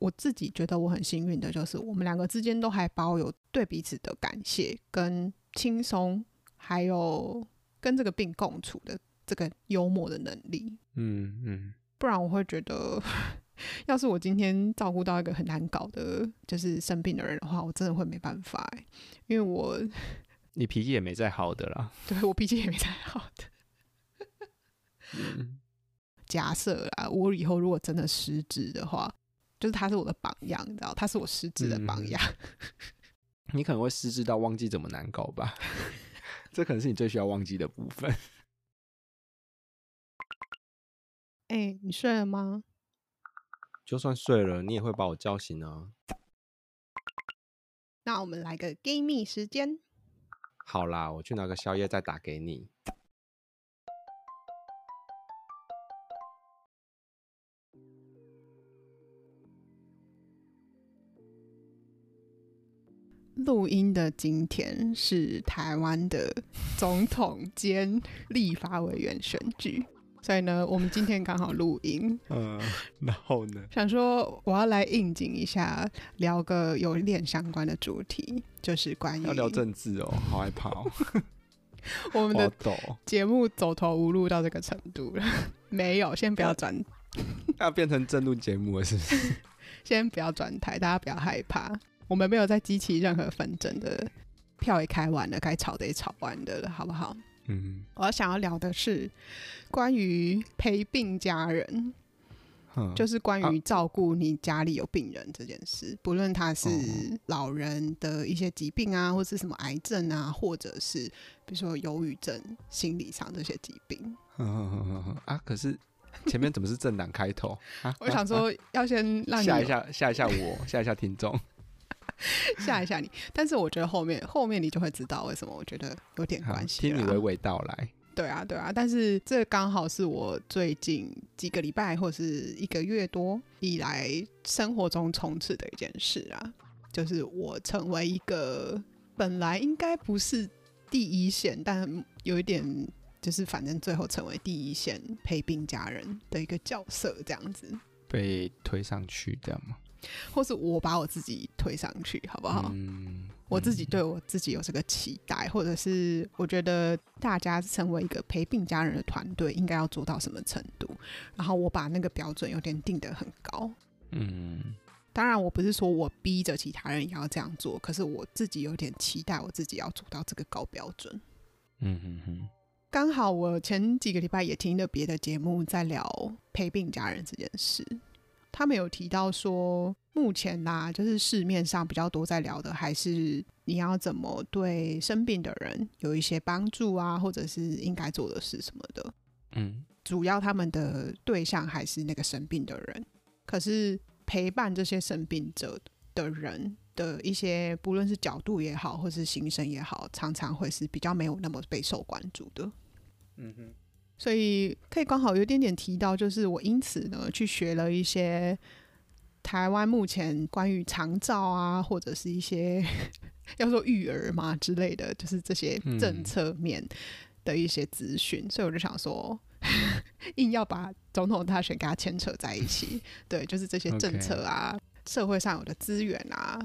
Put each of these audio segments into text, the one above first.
我自己觉得我很幸运的，就是我们两个之间都还保有对彼此的感谢跟轻松，还有跟这个病共处的这个幽默的能力。嗯嗯，不然我会觉得，要是我今天照顾到一个很难搞的，就是生病的人的话，我真的会没办法，因为我 你脾气也没再好的啦。对，我脾气也没再好的。嗯，假设啊，我以后如果真的失职的话。就是他是我的榜样，你知道，他是我失智的榜样。嗯、你可能会失智到忘记怎么难搞吧？这可能是你最需要忘记的部分。哎、欸，你睡了吗？就算睡了，你也会把我叫醒啊。那我们来个 Gay 蜜时间。好啦，我去拿个宵夜再打给你。录音的今天是台湾的总统兼立法委员选举，所以呢，我们今天刚好录音。嗯，然后呢，想说我要来应景一下，聊个有点相关的主题，就是关于要聊政治哦，好害怕哦。我们的节目走投无路到这个程度了，没有，先不要转，要变成政论节目了，是不是？先不要转台，大家不要害怕。我们没有在激起任何纷争的，票也开完了，该吵的也吵完的了，好不好？嗯，我要想要聊的是关于陪病家人，嗯、就是关于照顾你家里有病人这件事，啊、不论他是老人的一些疾病啊，或是什么癌症啊，或者是比如说忧郁症、心理上这些疾病。啊，可是前面怎么是政党开头？啊、我想说要先让你 吓一下，吓一下我，吓一下听众。吓一吓你，但是我觉得后面后面你就会知道为什么我觉得有点关系。听你娓娓道来。对啊，对啊，但是这刚好是我最近几个礼拜或是一个月多以来生活中充斥的一件事啊，就是我成为一个本来应该不是第一线，但有一点就是反正最后成为第一线陪病家人的一个角色，这样子被推上去，这样吗？或是我把我自己推上去，好不好？嗯，我自己对我自己有这个期待，或者是我觉得大家成为一个陪病家人的团队，应该要做到什么程度？然后我把那个标准有点定得很高。嗯，当然我不是说我逼着其他人也要这样做，可是我自己有点期待我自己要做到这个高标准。嗯嗯嗯。刚好我前几个礼拜也听了别的节目，在聊陪病家人这件事。他们有提到说，目前啦、啊，就是市面上比较多在聊的，还是你要怎么对生病的人有一些帮助啊，或者是应该做的事什么的。嗯，主要他们的对象还是那个生病的人，可是陪伴这些生病者的人的一些，不论是角度也好，或是心声也好，常常会是比较没有那么备受关注的。嗯哼。所以可以刚好有点点提到，就是我因此呢去学了一些台湾目前关于长照啊，或者是一些 要说育儿嘛之类的，就是这些政策面的一些资讯。嗯、所以我就想说，硬要把总统大选给他牵扯在一起，对，就是这些政策啊.社会上有的资源啊，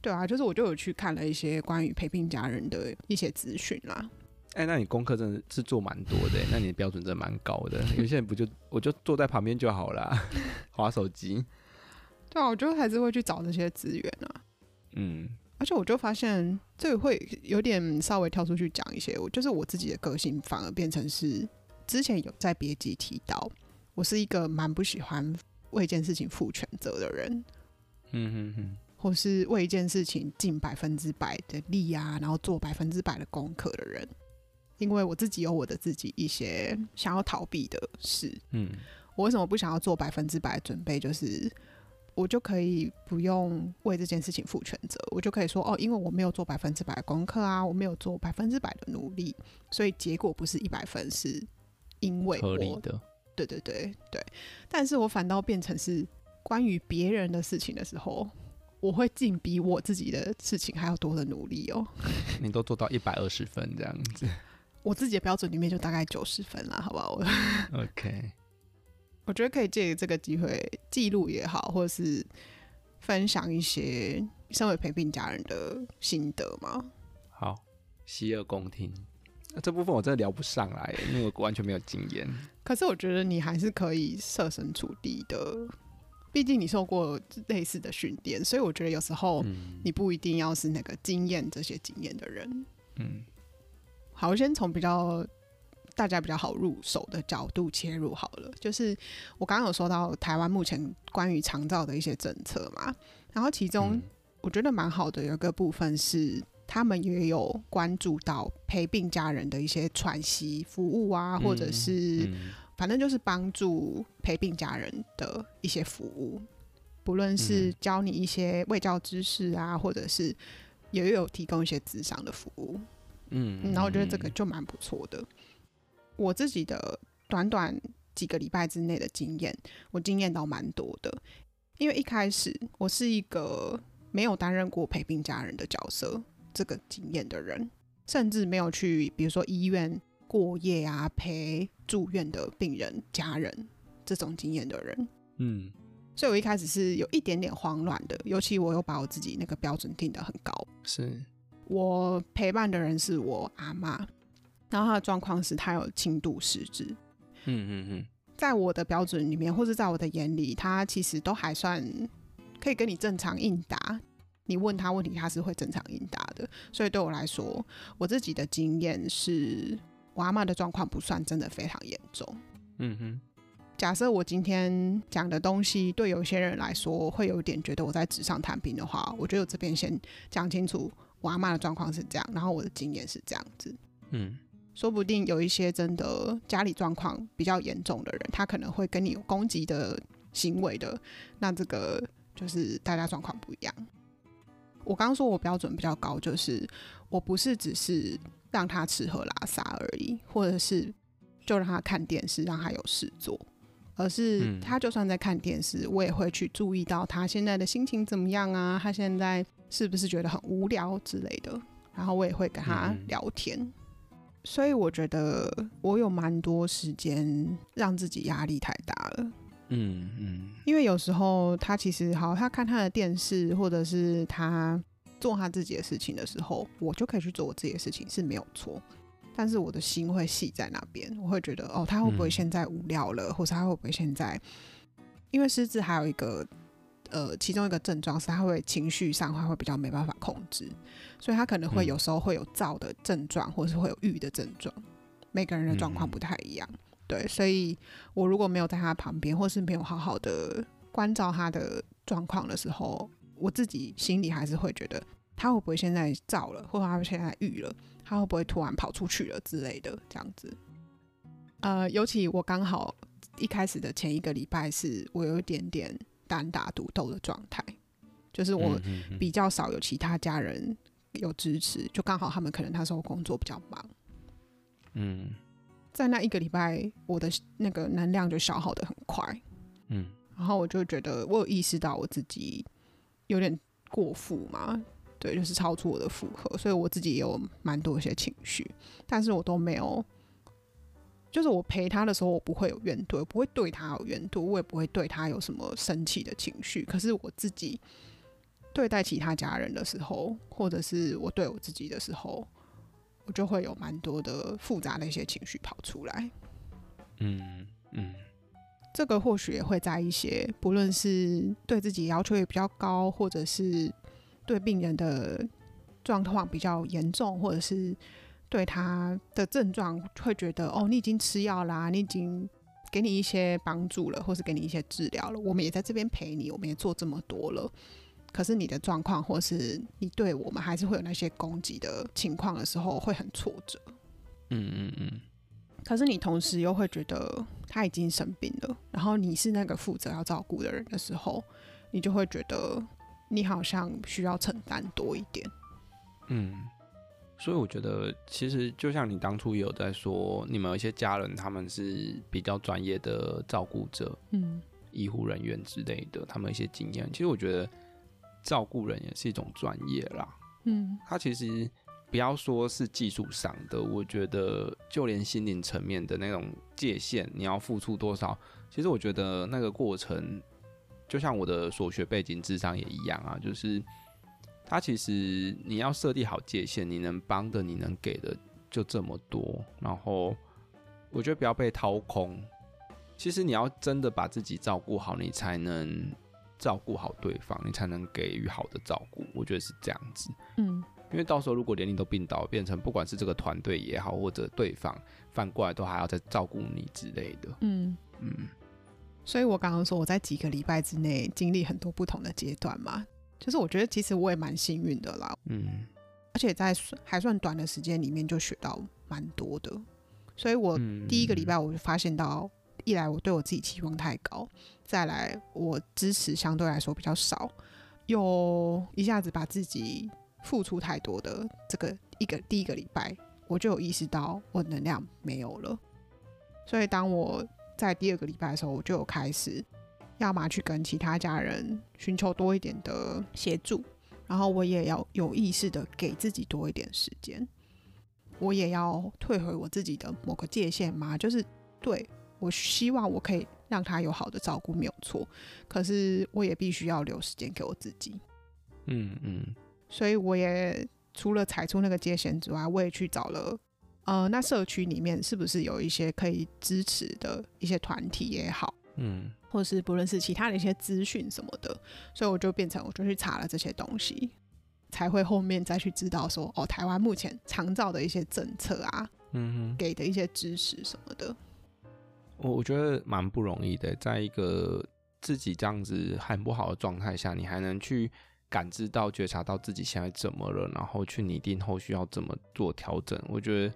对啊，就是我就有去看了一些关于陪病家人的一些资讯啦。哎、欸，那你功课真的是做蛮多的，那你的标准真的蛮高的。有些人不就我就坐在旁边就好了，划手机。对啊，我就还是会去找这些资源啊。嗯，而且我就发现这会有点稍微跳出去讲一些，我就是我自己的个性反而变成是之前有在别集提到，我是一个蛮不喜欢为一件事情负全责的人。嗯哼哼，或是为一件事情尽百分之百的力啊，然后做百分之百的功课的人。因为我自己有我的自己一些想要逃避的事，嗯，我为什么不想要做百分之百的准备？就是我就可以不用为这件事情负全责，我就可以说哦，因为我没有做百分之百的功课啊，我没有做百分之百的努力，所以结果不是一百分，是因为我合理的，对对对对。但是我反倒变成是关于别人的事情的时候，我会尽比我自己的事情还要多的努力哦。你都做到一百二十分这样子。我自己的标准里面就大概九十分了，好不好？OK，我觉得可以借这个机会记录也好，或者是分享一些身为陪病家人的心得吗？好，洗耳恭听。这部分我真的聊不上来，因为我完全没有经验。可是我觉得你还是可以设身处地的，毕竟你受过类似的训练，所以我觉得有时候你不一定要是那个经验这些经验的人。嗯，好，我先从比较大家比较好入手的角度切入好了。就是我刚刚有说到台湾目前关于长照的一些政策嘛，然后其中我觉得蛮好的有一个部分是。他们也有关注到陪病家人的一些喘息服务啊，或者是、嗯嗯、反正就是帮助陪病家人的一些服务，不论是教你一些卫教知识啊，嗯、或者是也有提供一些智商的服务。嗯，然后我觉得这个就蛮不错的。我自己的短短几个礼拜之内的经验，我经验到蛮多的，因为一开始我是一个没有担任过陪病家人的角色。这个经验的人，甚至没有去，比如说医院过夜啊，陪住院的病人家人这种经验的人，嗯，所以我一开始是有一点点慌乱的，尤其我又把我自己那个标准定得很高，是我陪伴的人是我阿妈，然后她的状况是她有轻度失智，嗯嗯嗯，在我的标准里面，或者在我的眼里，她其实都还算可以跟你正常应答。你问他问题，他是会正常应答的。所以对我来说，我自己的经验是，我阿妈的状况不算真的非常严重。嗯哼。假设我今天讲的东西对有些人来说会有点觉得我在纸上谈兵的话，我觉得我这边先讲清楚，我阿妈的状况是这样，然后我的经验是这样子。嗯。说不定有一些真的家里状况比较严重的人，他可能会跟你有攻击的行为的，那这个就是大家状况不一样。我刚刚说我标准比较高，就是我不是只是让他吃喝拉撒而已，或者是就让他看电视，让他有事做，而是他就算在看电视，我也会去注意到他现在的心情怎么样啊，他现在是不是觉得很无聊之类的，然后我也会跟他聊天。所以我觉得我有蛮多时间让自己压力太大了。嗯嗯，因为有时候他其实好，他看他的电视，或者是他做他自己的事情的时候，我就可以去做我自己的事情是没有错。但是我的心会系在那边，我会觉得哦，他会不会现在无聊了，嗯、或者他会不会现在？因为狮子还有一个呃，其中一个症状是他会情绪上他会比较没办法控制，所以他可能会有时候会有躁的症状，或者是会有郁的症状。每个人的状况不太一样。嗯对，所以我如果没有在他旁边，或是没有好好的关照他的状况的时候，我自己心里还是会觉得他会不会现在躁了，或者他现在郁了，他会不会突然跑出去了之类的这样子。呃，尤其我刚好一开始的前一个礼拜是我有一点点单打独斗的状态，就是我比较少有其他家人有支持，就刚好他们可能那时候工作比较忙，嗯。在那一个礼拜，我的那个能量就消耗的很快，嗯，然后我就觉得我有意识到我自己有点过负嘛，对，就是超出我的负荷，所以我自己也有蛮多一些情绪，但是我都没有，就是我陪他的时候，我不会有怨怼，我不会对他有怨怼，我也不会对他有什么生气的情绪，可是我自己对待其他家人的时候，或者是我对我自己的时候。我就会有蛮多的复杂的一些情绪跑出来，嗯嗯，这个或许也会在一些不论是对自己要求也比较高，或者是对病人的状况比较严重，或者是对他的症状会觉得哦，你已经吃药啦，你已经给你一些帮助了，或是给你一些治疗了，我们也在这边陪你，我们也做这么多了。可是你的状况，或是你对我们还是会有那些攻击的情况的时候，会很挫折。嗯嗯嗯。可是你同时又会觉得他已经生病了，然后你是那个负责要照顾的人的时候，你就会觉得你好像需要承担多一点。嗯。所以我觉得，其实就像你当初有在说，你们有一些家人他们是比较专业的照顾者，嗯，医护人员之类的，他们一些经验。其实我觉得。照顾人也是一种专业啦，嗯，他其实不要说是技术上的，我觉得就连心灵层面的那种界限，你要付出多少，其实我觉得那个过程就像我的所学背景、智商也一样啊，就是他其实你要设定好界限，你能帮的、你能给的就这么多，然后我觉得不要被掏空。其实你要真的把自己照顾好，你才能照顾好对方，你才能给予好的照顾。我觉得是这样子。嗯，因为到时候如果连你都病倒，变成不管是这个团队也好，或者对方反过来都还要再照顾你之类的。嗯嗯。所以我刚刚说我在几个礼拜之内经历很多不同的阶段嘛，就是我觉得其实我也蛮幸运的啦。嗯。而且在还算短的时间里面就学到蛮多的，所以我第一个礼拜我就发现到。一来我对我自己期望太高，再来我支持相对来说比较少，又一下子把自己付出太多的这个一个第一个礼拜，我就有意识到我能量没有了。所以当我在第二个礼拜的时候，我就有开始要么去跟其他家人寻求多一点的协助，然后我也要有意识的给自己多一点时间，我也要退回我自己的某个界限嘛，就是对。我希望我可以让他有好的照顾，没有错。可是我也必须要留时间给我自己。嗯嗯。所以我也除了踩出那个界限之外，我也去找了，呃，那社区里面是不是有一些可以支持的一些团体也好，嗯，或是不论是其他的一些资讯什么的。所以我就变成我就去查了这些东西，才会后面再去知道说，哦，台湾目前常照的一些政策啊，嗯哼，给的一些支持什么的。我我觉得蛮不容易的，在一个自己这样子很不好的状态下，你还能去感知到、觉察到自己现在怎么了，然后去拟定后续要怎么做调整。我觉得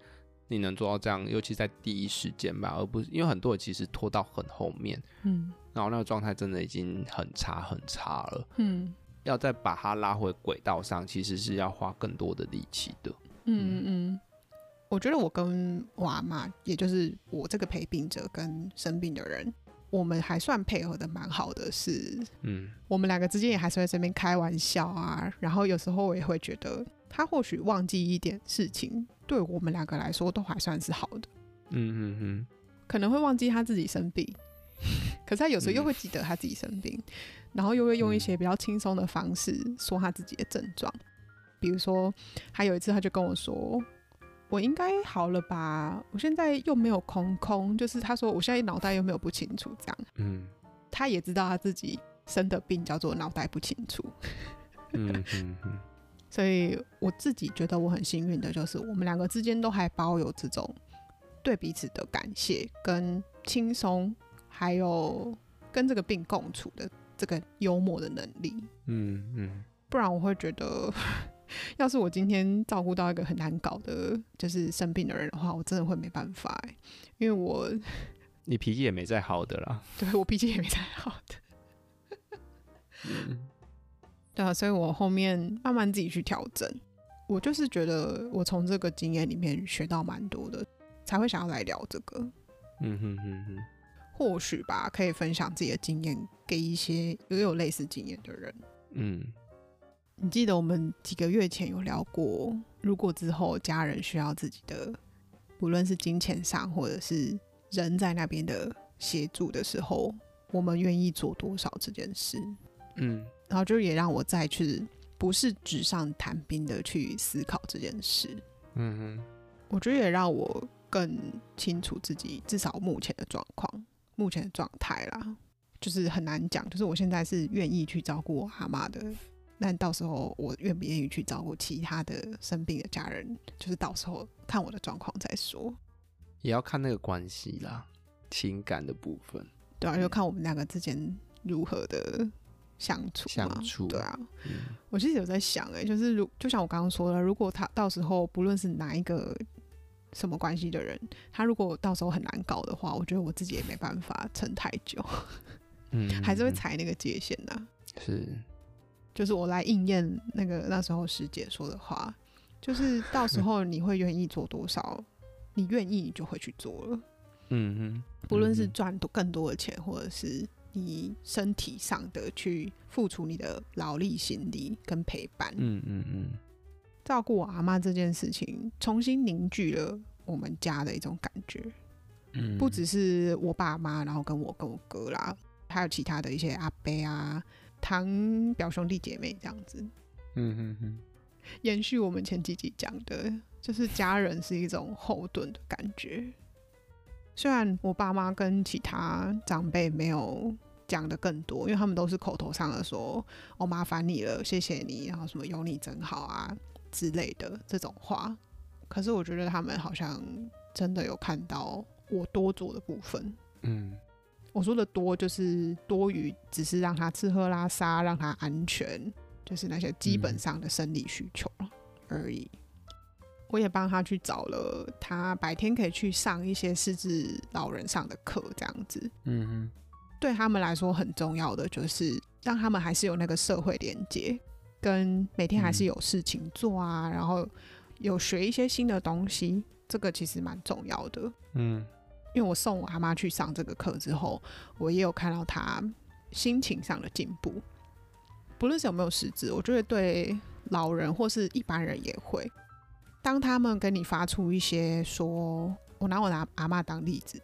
你能做到这样，尤其在第一时间吧，而不是因为很多人其实拖到很后面，嗯，然后那个状态真的已经很差很差了，嗯，要再把它拉回轨道上，其实是要花更多的力气的，嗯嗯。嗯我觉得我跟我阿嬷，也就是我这个陪病者跟生病的人，我们还算配合的蛮好的是，是嗯，我们两个之间也还是在这边开玩笑啊。然后有时候我也会觉得，他或许忘记一点事情，对我们两个来说都还算是好的。嗯嗯嗯，可能会忘记他自己生病，可是他有时候又会记得他自己生病，嗯、然后又会用一些比较轻松的方式说他自己的症状。比如说，他有一次他就跟我说。我应该好了吧？我现在又没有空空，就是他说我现在脑袋又没有不清楚这样。嗯，他也知道他自己生的病叫做脑袋不清楚。嗯嗯嗯。所以我自己觉得我很幸运的，就是我们两个之间都还保有这种对彼此的感谢跟轻松，还有跟这个病共处的这个幽默的能力。嗯嗯。不然我会觉得。要是我今天照顾到一个很难搞的，就是生病的人的话，我真的会没办法哎，因为我你脾气也没再好的啦，对，我脾气也没再好的，嗯，对啊，所以我后面慢慢自己去调整，我就是觉得我从这个经验里面学到蛮多的，才会想要来聊这个，嗯哼哼哼，或许吧，可以分享自己的经验给一些也有类似经验的人，嗯。你记得我们几个月前有聊过，如果之后家人需要自己的，不论是金钱上或者是人在那边的协助的时候，我们愿意做多少这件事？嗯，然后就也让我再去不是纸上谈兵的去思考这件事。嗯哼，我觉得也让我更清楚自己至少目前的状况、目前的状态啦，就是很难讲，就是我现在是愿意去照顾我阿妈的。但到时候我愿不愿意去照顾其他的生病的家人，就是到时候看我的状况再说。也要看那个关系啦，情感的部分。对啊，就看我们两个之间如何的相处。相处。对啊，嗯、我其实有在想、欸，哎，就是如就像我刚刚说的，如果他到时候不论是哪一个什么关系的人，他如果到时候很难搞的话，我觉得我自己也没办法撑太久。嗯，还是会踩那个界限的、啊。是。就是我来应验那个那时候师姐说的话，就是到时候你会愿意做多少，你愿意你就会去做了。嗯嗯，不论是赚多更多的钱，或者是你身体上的去付出你的劳力、心力跟陪伴。嗯嗯嗯，照顾我阿妈这件事情，重新凝聚了我们家的一种感觉。嗯，不只是我爸妈，然后跟我跟我哥啦。还有其他的一些阿伯啊、堂表兄弟姐妹这样子。嗯嗯嗯，延续我们前几集讲的，就是家人是一种后盾的感觉。虽然我爸妈跟其他长辈没有讲的更多，因为他们都是口头上的说“我麻烦你了，谢谢你”，然后什么“有你真好啊”之类的这种话。可是我觉得他们好像真的有看到我多做的部分。嗯，我说的多就是多余，只是让他吃喝拉撒，让他安全，就是那些基本上的生理需求而已。我也帮他去找了，他白天可以去上一些失智老人上的课，这样子。嗯哼，对他们来说很重要的就是让他们还是有那个社会连接，跟每天还是有事情做啊，嗯、然后有学一些新的东西，这个其实蛮重要的。嗯，因为我送我阿妈去上这个课之后，我也有看到他心情上的进步，不论是有没有失智，我觉得对老人或是一般人也会。当他们跟你发出一些说，我拿我拿阿嬷当例子，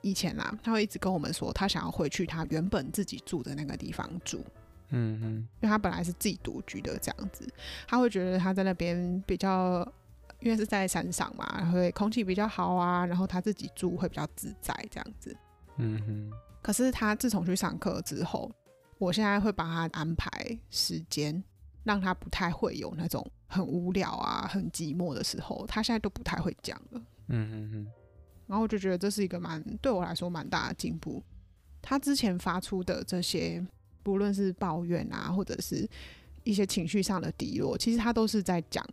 以前啊，他会一直跟我们说，他想要回去他原本自己住的那个地方住，嗯嗯，因为他本来是自己独居的这样子，他会觉得他在那边比较，因为是在山上嘛，然后空气比较好啊，然后他自己住会比较自在这样子，嗯哼。可是他自从去上课之后，我现在会帮他安排时间。让他不太会有那种很无聊啊、很寂寞的时候，他现在都不太会讲了。嗯嗯嗯。然后我就觉得这是一个蛮对我来说蛮大的进步。他之前发出的这些，不论是抱怨啊，或者是一些情绪上的低落，其实他都是在讲，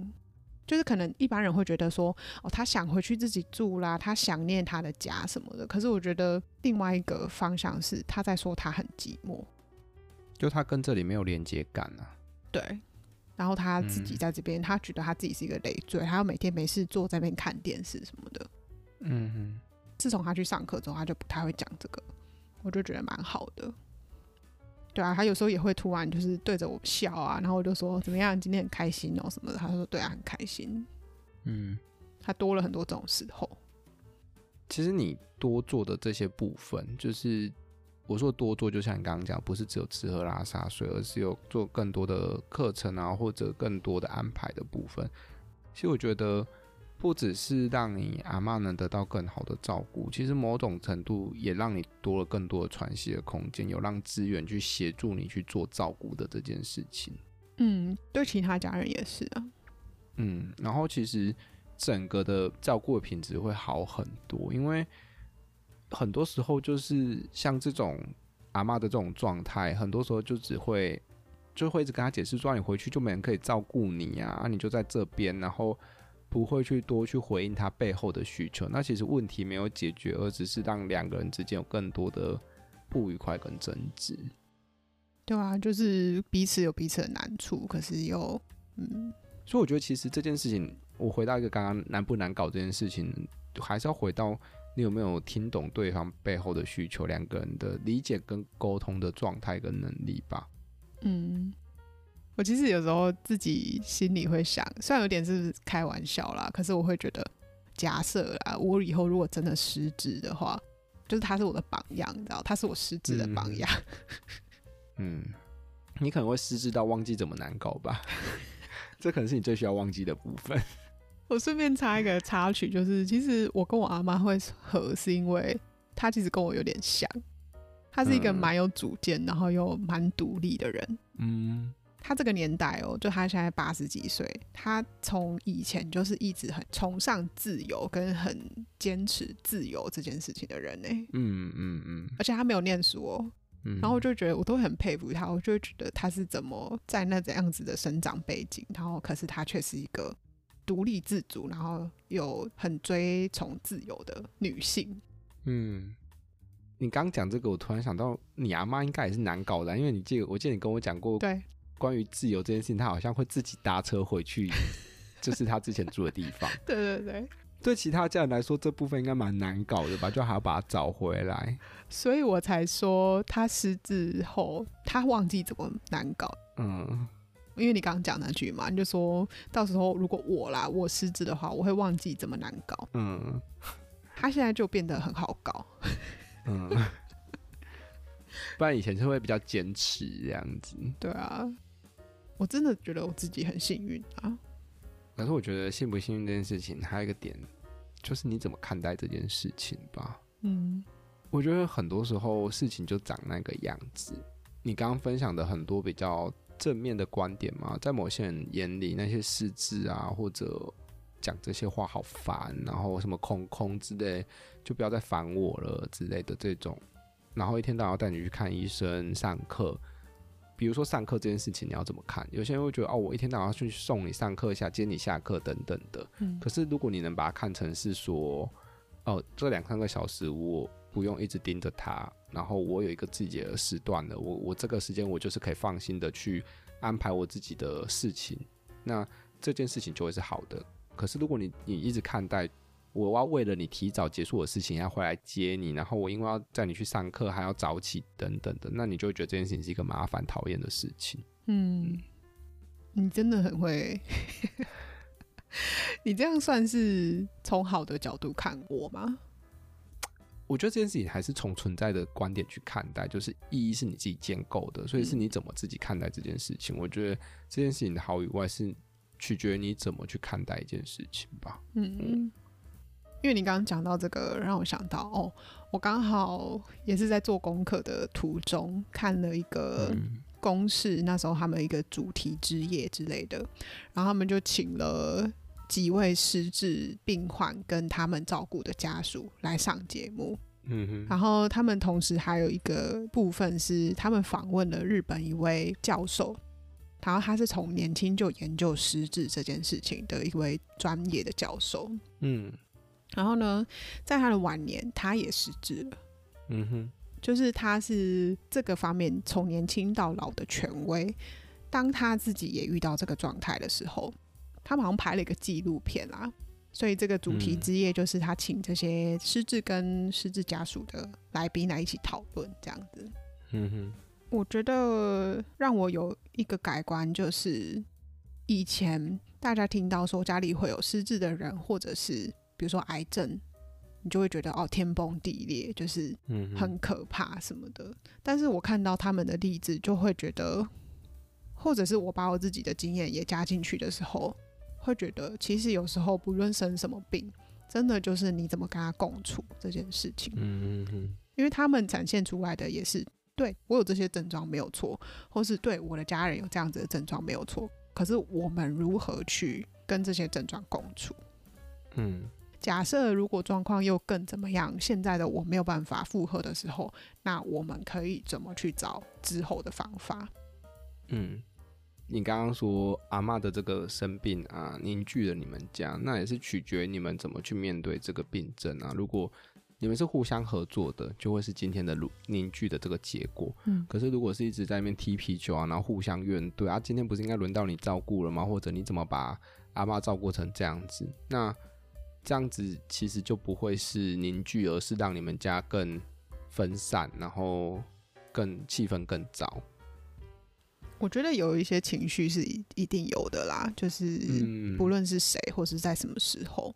就是可能一般人会觉得说，哦，他想回去自己住啦，他想念他的家什么的。可是我觉得另外一个方向是他在说他很寂寞，就他跟这里没有连接感啊。对，然后他自己在这边，嗯、他觉得他自己是一个累赘，他要每天没事坐在那边看电视什么的。嗯哼。自从他去上课之后，他就不太会讲这个，我就觉得蛮好的。对啊，他有时候也会突然就是对着我笑啊，然后我就说怎么样，今天很开心哦什么的。他说对啊，很开心。嗯，他多了很多这种时候。其实你多做的这些部分，就是。我说多做，就像你刚刚讲，不是只有吃喝拉撒睡，而是有做更多的课程啊，或者更多的安排的部分。其实我觉得，不只是让你阿妈能得到更好的照顾，其实某种程度也让你多了更多的喘息的空间，有让资源去协助你去做照顾的这件事情。嗯，对其他家人也是啊。嗯，然后其实整个的照顾的品质会好很多，因为。很多时候就是像这种阿妈的这种状态，很多时候就只会就会一直跟他解释说，你回去就没人可以照顾你啊，你就在这边，然后不会去多去回应他背后的需求。那其实问题没有解决，而只是让两个人之间有更多的不愉快跟争执。对啊，就是彼此有彼此的难处，可是又嗯，所以我觉得其实这件事情，我回到一个刚刚难不难搞这件事情，还是要回到。你有没有听懂对方背后的需求？两个人的理解跟沟通的状态跟能力吧。嗯，我其实有时候自己心里会想，虽然有点是开玩笑啦，可是我会觉得，假设啦，我以后如果真的失职的话，就是他是我的榜样，你知道，他是我失职的榜样。嗯，嗯，你可能会失智到忘记怎么难搞吧？这可能是你最需要忘记的部分。我顺便插一个插曲，就是其实我跟我阿妈会合，是因为她其实跟我有点像，她是一个蛮有主见，然后又蛮独立的人。嗯，她这个年代哦，就她现在八十几岁，她从以前就是一直很崇尚自由，跟很坚持自由这件事情的人呢。嗯嗯嗯，而且她没有念书哦，然后我就觉得我都很佩服她，我就会觉得她是怎么在那这样子的生长背景，然后可是她却是一个。独立自主，然后有很追崇自由的女性。嗯，你刚讲这个，我突然想到，你阿妈应该也是难搞的，因为你记得，我记得你跟我讲过，对，关于自由这件事情，她好像会自己搭车回去，就是她之前住的地方。对对对，对其他家人来说，这部分应该蛮难搞的吧？就还要把她找回来，所以我才说，她失智后，她忘记怎么难搞。嗯。因为你刚刚讲那句嘛，你就说到时候如果我啦，我失职的话，我会忘记怎么难搞。嗯，他现在就变得很好搞。嗯，不然以前就会比较坚持这样子。对啊，我真的觉得我自己很幸运啊。可是我觉得幸不幸运这件事情，还有一个点，就是你怎么看待这件事情吧。嗯，我觉得很多时候事情就长那个样子。你刚刚分享的很多比较正面的观点嘛，在某些人眼里，那些失智啊，或者讲这些话好烦，然后什么空空之类，就不要再烦我了之类的这种，然后一天到晚要带你去看医生、上课。比如说上课这件事情，你要怎么看？有些人会觉得哦，我一天到晚要去送你上课一、下接你下课等等的。嗯。可是如果你能把它看成是说，哦，这两三个小时我不用一直盯着他。然后我有一个自己的时段了，我我这个时间我就是可以放心的去安排我自己的事情，那这件事情就会是好的。可是如果你你一直看待我要为了你提早结束我的事情要回来接你，然后我因为要带你去上课还要早起等等的，那你就会觉得这件事情是一个麻烦讨厌的事情。嗯，你真的很会，你这样算是从好的角度看我吗？我觉得这件事情还是从存在的观点去看待，就是意义是你自己建构的，所以是你怎么自己看待这件事情。嗯、我觉得这件事情的好与坏是取决于你怎么去看待一件事情吧。嗯嗯，因为你刚刚讲到这个，让我想到哦，我刚好也是在做功课的途中看了一个公式，那时候他们一个主题之夜之类的，然后他们就请了。几位失智病患跟他们照顾的家属来上节目，嗯哼，然后他们同时还有一个部分是他们访问了日本一位教授，然后他是从年轻就研究失智这件事情的一位专业的教授，嗯，然后呢，在他的晚年他也失智了，嗯哼，就是他是这个方面从年轻到老的权威，当他自己也遇到这个状态的时候。他们好像拍了一个纪录片啦，所以这个主题之夜就是他请这些失智跟失智家属的来宾来一起讨论这样子。嗯哼，我觉得让我有一个改观，就是以前大家听到说家里会有失智的人，或者是比如说癌症，你就会觉得哦，天崩地裂，就是很可怕什么的。但是我看到他们的例子，就会觉得，或者是我把我自己的经验也加进去的时候。会觉得，其实有时候不论生什么病，真的就是你怎么跟他共处这件事情。嗯嗯，因为他们展现出来的也是，对我有这些症状没有错，或是对我的家人有这样子的症状没有错。可是我们如何去跟这些症状共处？嗯，假设如果状况又更怎么样，现在的我没有办法负荷的时候，那我们可以怎么去找之后的方法？嗯。你刚刚说阿嬷的这个生病啊，凝聚了你们家，那也是取决于你们怎么去面对这个病症啊。如果你们是互相合作的，就会是今天的凝聚的这个结果。嗯。可是如果是一直在那边踢皮球啊，然后互相怨怼啊，今天不是应该轮到你照顾了吗？或者你怎么把阿嬷照顾成这样子？那这样子其实就不会是凝聚，而是让你们家更分散，然后更气氛更糟。我觉得有一些情绪是一定有的啦，就是不论是谁或是在什么时候，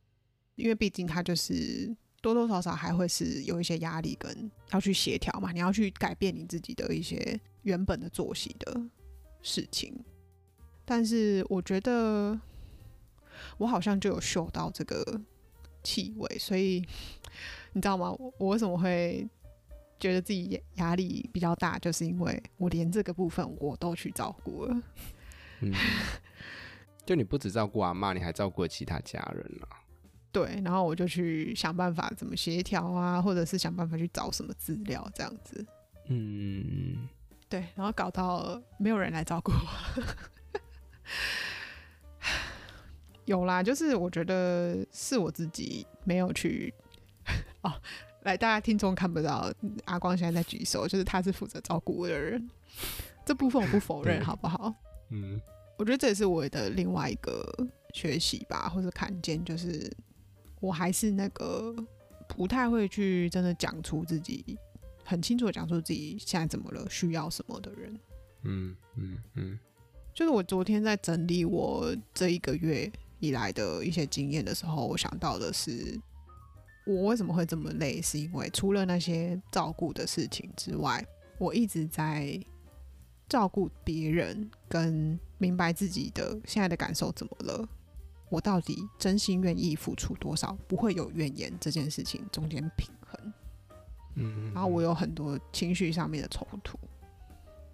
因为毕竟他就是多多少少还会是有一些压力跟要去协调嘛，你要去改变你自己的一些原本的作息的事情。但是我觉得我好像就有嗅到这个气味，所以 你知道吗？我我为什么会？觉得自己压力比较大，就是因为我连这个部分我都去照顾了。嗯，就你不只照顾阿妈，你还照顾了其他家人啊。对，然后我就去想办法怎么协调啊，或者是想办法去找什么资料这样子。嗯，对，然后搞到没有人来照顾我。有啦，就是我觉得是我自己没有去 哦。来，大家听众看不到阿光现在在举手，就是他是负责照顾我的人，这部分我不否认，好不好？嗯，我觉得这也是我的另外一个学习吧，或者看见，就是我还是那个不太会去真的讲出自己很清楚的讲出自己现在怎么了，需要什么的人。嗯嗯嗯，就是我昨天在整理我这一个月以来的一些经验的时候，我想到的是。我为什么会这么累？是因为除了那些照顾的事情之外，我一直在照顾别人，跟明白自己的现在的感受怎么了，我到底真心愿意付出多少，不会有怨言这件事情中间平衡。嗯，嗯，然后我有很多情绪上面的冲突。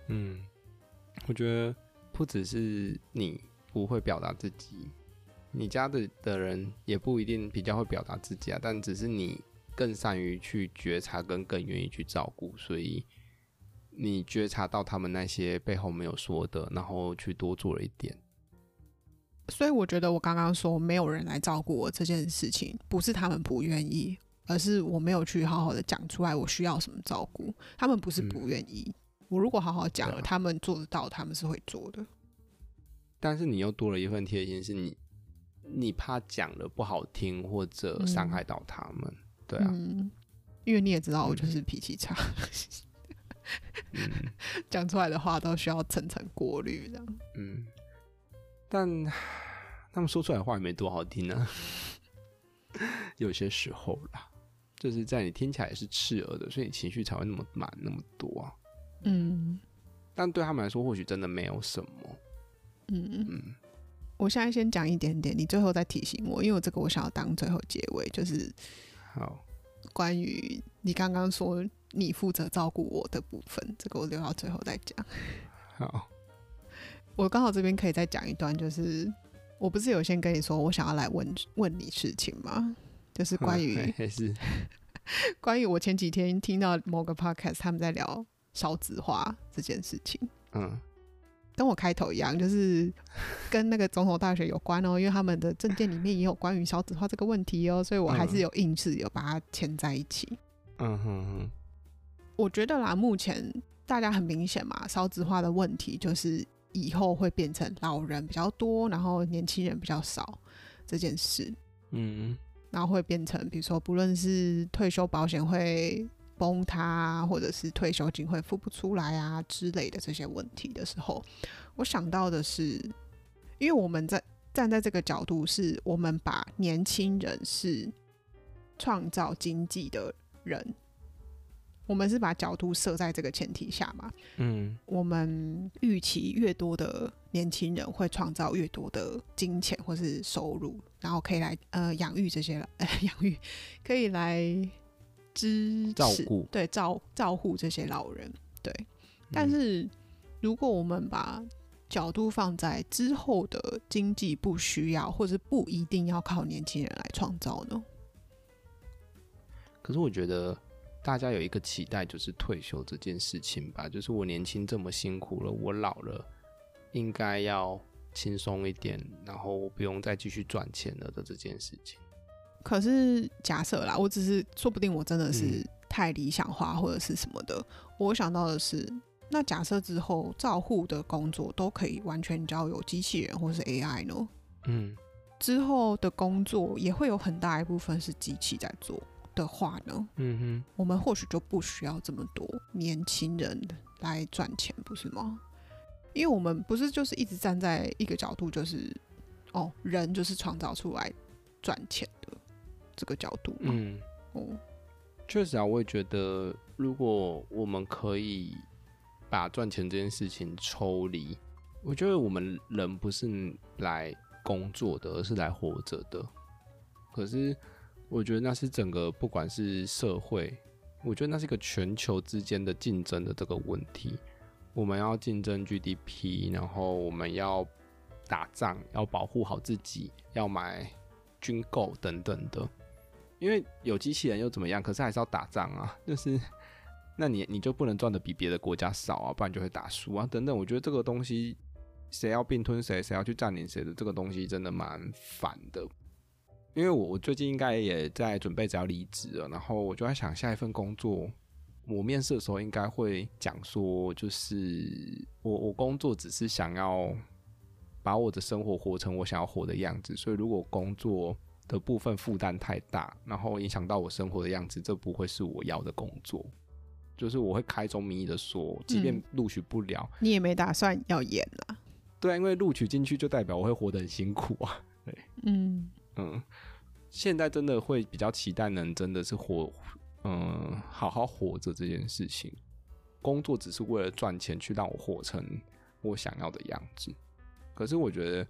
嗯，我觉得不只是你不会表达自己，你家的的人也不一定比较会表达自己啊，但只是你更善于去觉察，跟更愿意去照顾，所以你觉察到他们那些背后没有说的，然后去多做了一点。所以我觉得我刚刚说没有人来照顾我这件事情，不是他们不愿意，而是我没有去好好的讲出来我需要什么照顾。他们不是不愿意。嗯我如果好好讲了，他们做得到，他们是会做的。但是你又多了一份贴心，是你，你怕讲了不好听或者伤害到他们，嗯、对啊、嗯。因为你也知道，我就是脾气差，讲、嗯、出来的话都需要层层过滤，这样。嗯。但他们说出来的话也没多好听呢、啊，有些时候啦，就是在你听起来也是刺耳的，所以你情绪才会那么满那么多啊。嗯，但对他们来说，或许真的没有什么。嗯嗯，我现在先讲一点点，你最后再提醒我，因为我这个我想要当最后结尾，就是好，关于你刚刚说你负责照顾我的部分，这个我留到最后再讲。好，我刚好这边可以再讲一段，就是我不是有先跟你说，我想要来问问你事情吗？就是关于还是 关于我前几天听到某个 podcast 他们在聊。少子化这件事情，嗯，跟我开头一样，就是跟那个总统大学有关哦，因为他们的政见里面也有关于少子化这个问题哦，所以我还是有硬是有把它牵在一起。嗯哼哼，我觉得啦，目前大家很明显嘛，少子化的问题就是以后会变成老人比较多，然后年轻人比较少这件事。嗯，然后会变成，比如说不论是退休保险会。崩塌，或者是退休金会付不出来啊之类的这些问题的时候，我想到的是，因为我们在站在这个角度，是我们把年轻人是创造经济的人，我们是把角度设在这个前提下嘛。嗯，我们预期越多的年轻人会创造越多的金钱或是收入，然后可以来呃养育这些呃 养育可以来。支持照顾对照照顾这些老人对，但是如果我们把角度放在之后的经济不需要或者不一定要靠年轻人来创造呢？可是我觉得大家有一个期待，就是退休这件事情吧，就是我年轻这么辛苦了，我老了应该要轻松一点，然后不用再继续赚钱了的这件事情。可是假设啦，我只是说不定我真的是太理想化或者是什么的。嗯、我想到的是，那假设之后照护的工作都可以完全交由机器人或是 AI 呢？嗯，之后的工作也会有很大一部分是机器在做的话呢？嗯哼，我们或许就不需要这么多年轻人来赚钱，不是吗？因为我们不是就是一直站在一个角度，就是哦，人就是创造出来赚钱的。这个角度，嗯，哦，确实啊，我也觉得，如果我们可以把赚钱这件事情抽离，我觉得我们人不是来工作的，而是来活着的。可是，我觉得那是整个不管是社会，我觉得那是一个全球之间的竞争的这个问题。我们要竞争 GDP，然后我们要打仗，要保护好自己，要买军购等等的。因为有机器人又怎么样？可是还是要打仗啊！就是，那你你就不能赚的比别的国家少啊，不然就会打输啊，等等。我觉得这个东西，谁要并吞谁，谁要去占领谁的这个东西，真的蛮烦的。因为我我最近应该也在准备着要离职了，然后我就在想下一份工作，我面试的时候应该会讲说，就是我我工作只是想要把我的生活活成我想要活的样子，所以如果工作。的部分负担太大，然后影响到我生活的样子，这不会是我要的工作。就是我会开宗明义的说，即便录取不了，嗯，你也没打算要演了。对啊，因为录取进去就代表我会活得很辛苦啊。对，嗯嗯，现在真的会比较期待能真的是活，嗯，好好活着这件事情。工作只是为了赚钱，去让我活成我想要的样子。可是我觉得，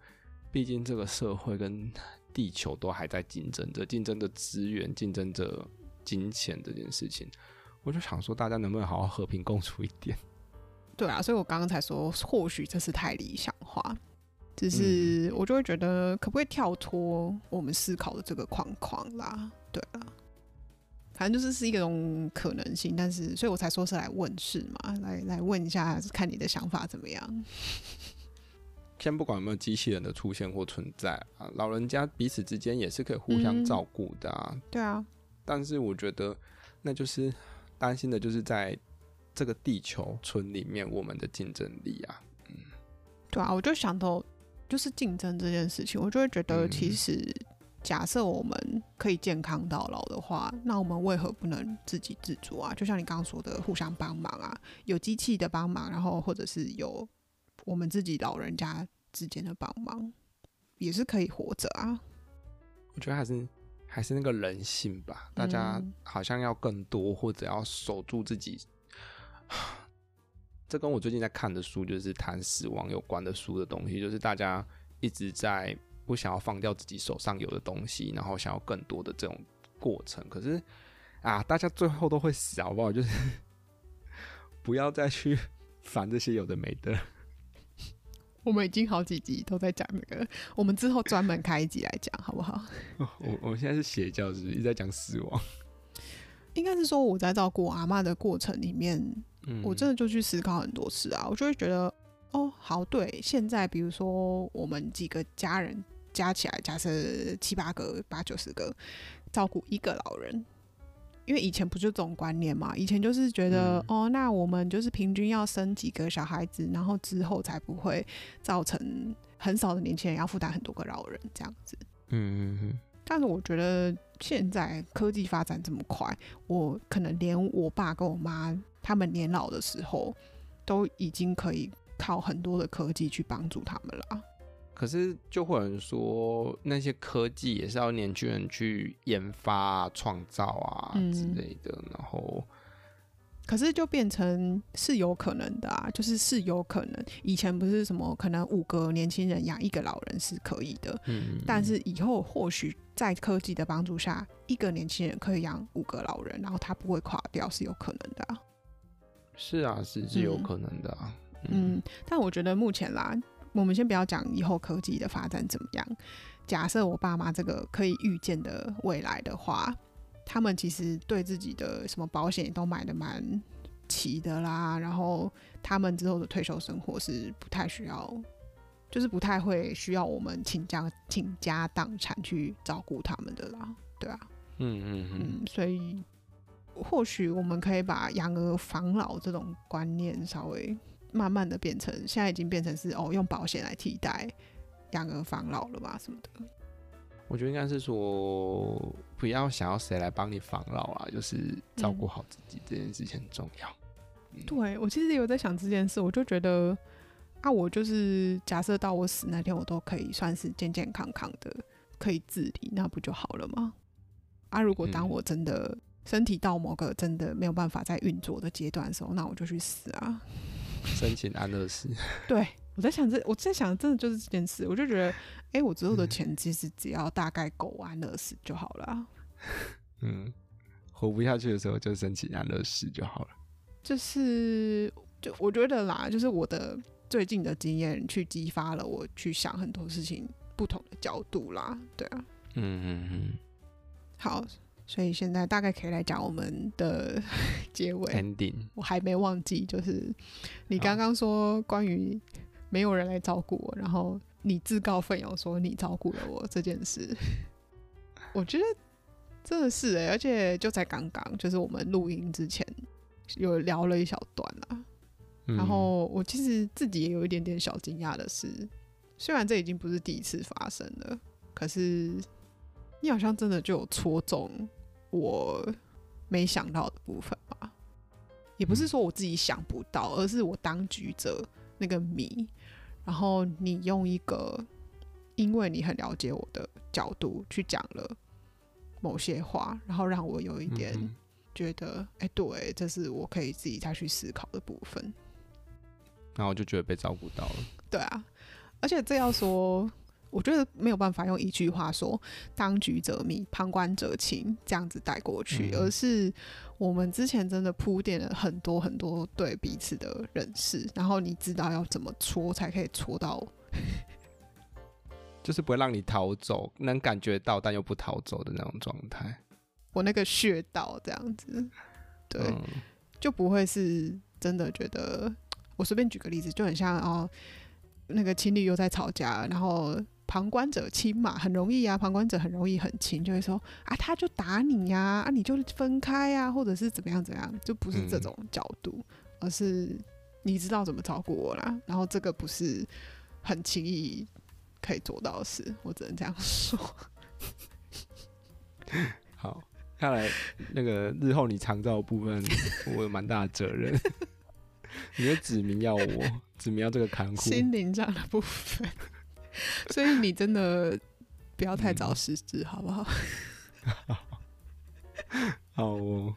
毕竟这个社会跟地球都还在竞争着，竞争着资源，竞争着金钱这件事情，我就想说，大家能不能好好和平共处一点？对啊，所以我刚刚才说，或许这是太理想化，只是我就会觉得，可不可以跳脱我们思考的这个框框啦？对啊，反正就是是一种可能性，但是，所以我才说是来问事嘛，来来问一下，看你的想法怎么样。先不管有没有机器人的出现或存在啊，老人家彼此之间也是可以互相照顾的啊。嗯，对啊，但是我觉得，那就是担心的就是在。这个地球村里面，我们的竞争力啊，嗯，对啊，我就想到就是竞争这件事情，我就会觉得，其实假设我们可以健康到老的话，那我们为何不能自给自足啊？就像你刚刚说的，互相帮忙啊，有机器的帮忙，然后或者是有我们自己老人家之间的帮忙，也是可以活着啊。我觉得还是还是那个人性吧，大家好像要更多，或者要守住自己。这跟我最近在看的书，就是谈死亡有关的书的东西，就是大家一直在不想要放掉自己手上有的东西，然后想要更多的这种过程。可是啊，大家最后都会死，好不好？就是 不要再去 烦这些有的没的。我们已经好几集都在讲那个，我们之后专门开一集来讲，好不好？我我现在是邪教，是不是一直在讲死亡？应该是说我在照顾我阿嬷的过程里面。我真的就去思考很多次啊，我就会觉得，哦，好，对，现在比如说我们几个家人加起来，假设七八个、八九十个，照顾一个老人，因为以前不就这种观念嘛，以前就是觉得，嗯、哦，那我们就是平均要生几个小孩子，然后之后才不会造成很少的年轻人要负担很多个老人这样子。嗯嗯嗯。但是我觉得现在科技发展这么快，我可能连我爸跟我妈。他们年老的时候，都已经可以靠很多的科技去帮助他们了。可是，就会有人说，那些科技也是要年轻人去研发啊、创造啊之类的。嗯、然后，可是就变成是有可能的啊，就是是有可能。以前不是什么可能五个年轻人养一个老人是可以的，嗯，但是以后或许在科技的帮助下，一个年轻人可以养五个老人，然后他不会垮掉，是有可能的啊。是啊，是是有可能的啊。嗯，嗯，但我觉得目前啦，我们先不要讲以后科技的发展怎么样。假设我爸妈这个可以预见的未来的话，他们其实对自己的什么保险也都买的蛮齐的啦。然后他们之后的退休生活是不太需要，就是不太会需要我们倾家倾家荡产去照顾他们的啦。对啊，嗯嗯嗯，所以。或许我们可以把养儿防老这种观念稍微慢慢的变成，现在已经变成是哦，用保险来替代养儿防老了吧什么的。我觉得应该是说，不要想要谁来帮你防老啊，就是照顾好自己这件事情很重要。对，我其实也有在想这件事，我就觉得啊，我就是假设到我死那天，我都可以算是健健康康的，可以自理，那不就好了吗？啊，如果当我真的、嗯。身体到某个真的没有办法再运作的阶段的时候，那我就去死啊！申请安乐死。对，我在想这，我在想，真的就是这件事。我就觉得，哎、欸，我之后的钱其实只要大概够安乐死就好了。嗯，活不下去的时候就申请安乐死就好了。就是，就我觉得啦，就是我的最近的经验去激发了我去想很多事情不同的角度啦。对啊，嗯嗯嗯，好。所以现在大概可以来讲我们的 结尾。Ending，我还没忘记，就是你刚刚说关于没有人来照顾我，然后你自告奋勇说你照顾了我这件事，我觉得真的是哎、欸，而且就在刚刚，就是我们录音之前有聊了一小段啊。然后我其实自己也有一点点小惊讶的是，虽然这已经不是第一次发生了，可是你好像真的就有戳中。我没想到的部分吧，也不是说我自己想不到，而是我当局者那个谜，然后你用一个因为你很了解我的角度去讲了某些话，然后让我有一点觉得，哎、欸，对，这是我可以自己再去思考的部分。然后我就觉得被照顾到了。对啊，而且这要说，我觉得没有办法用一句话说“当局者迷，旁观者清”这样子带过去，嗯、而是我们之前真的铺垫了很多很多对彼此的认识，然后你知道要怎么戳才可以戳到，就是不会让你逃走，能感觉到但又不逃走的那种状态。我那个穴道这样子，对，嗯、就不会是真的觉得。我随便举个例子，就很像哦，那个情侣又在吵架，然后旁观者清嘛，很容易啊，旁观者很容易很轻，就会说啊，他就打你呀，啊，你就分开呀，或者是怎么样怎么样，就不是这种角度，嗯、而是你知道怎么照顾我啦，然后这个不是很轻易可以做到的事，我只能这样说。好，看来那个日后你长照的部分，我有蛮大的责任。你会指明要我，指明要这个 看护心灵上的部分，所以你真的不要太早失职，好不好？好哦，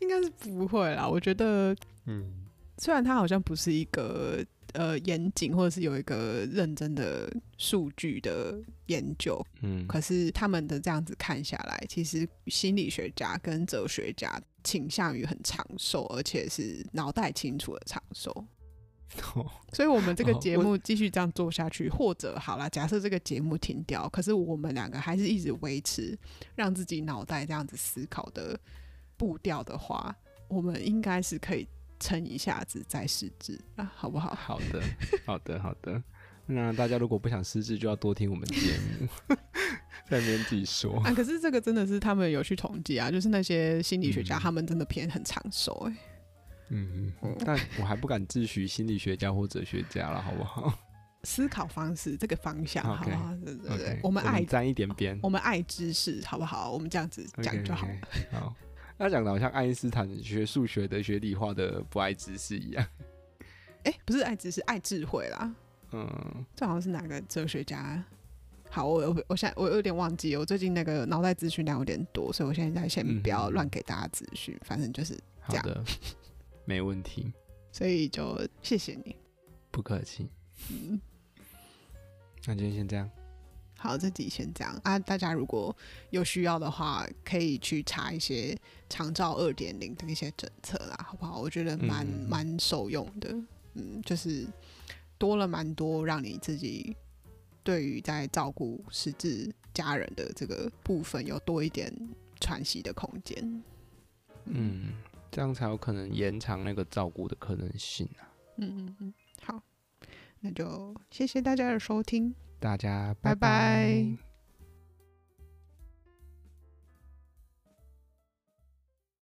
应该是不会啦。我觉得，嗯，虽然他好像不是一个。呃，严谨或者是有一个认真的数据的研究，嗯，可是他们的这样子看下来，其实心理学家跟哲学家倾向于很长寿，而且是脑袋清楚的长寿。哦，所以，我们这个节目继续这样做下去，或者好了，假设这个节目停掉，可是我们两个还是一直维持让自己脑袋这样子思考的步调的话，我们应该是可以。撑一下子再失智啊，好不好？好的，好的，好的。那大家如果不想失智，就要多听我们节目，在那边自己说啊。可是这个真的是他们有去统计啊，就是那些心理学家，嗯、他们真的偏很长寿哎。嗯嗯，但我还不敢自诩心理学家或哲学家了，好不好？思考方式这个方向，好不好对对对我们爱沾一点边，我们爱知识，好不好？我们这样子讲就好。好。他讲的好像爱因斯坦学数学的、学理化的不爱知识一样。不是爱知识，爱智慧啦。嗯，这好像是哪个哲学家？好，我我我现在我有点忘记，我最近那个脑袋资讯量有点多，所以我现在先不要乱给大家资讯，嗯、反正就是这样。好的，没问题。所以就谢谢你，不客气。嗯，那今天先这样。好，这集先这样啊！大家如果有需要的话，可以去查一些长照二点零的一些政策啦，好不好？我觉得蛮蛮、嗯、受用的，嗯，就是多了蛮多，让你自己对于在照顾实质家人的这个部分有多一点喘息的空间。嗯，嗯，这样才有可能延长那个照顾的可能性啊。嗯嗯嗯，好，那就谢谢大家的收听。大家拜拜。拜拜。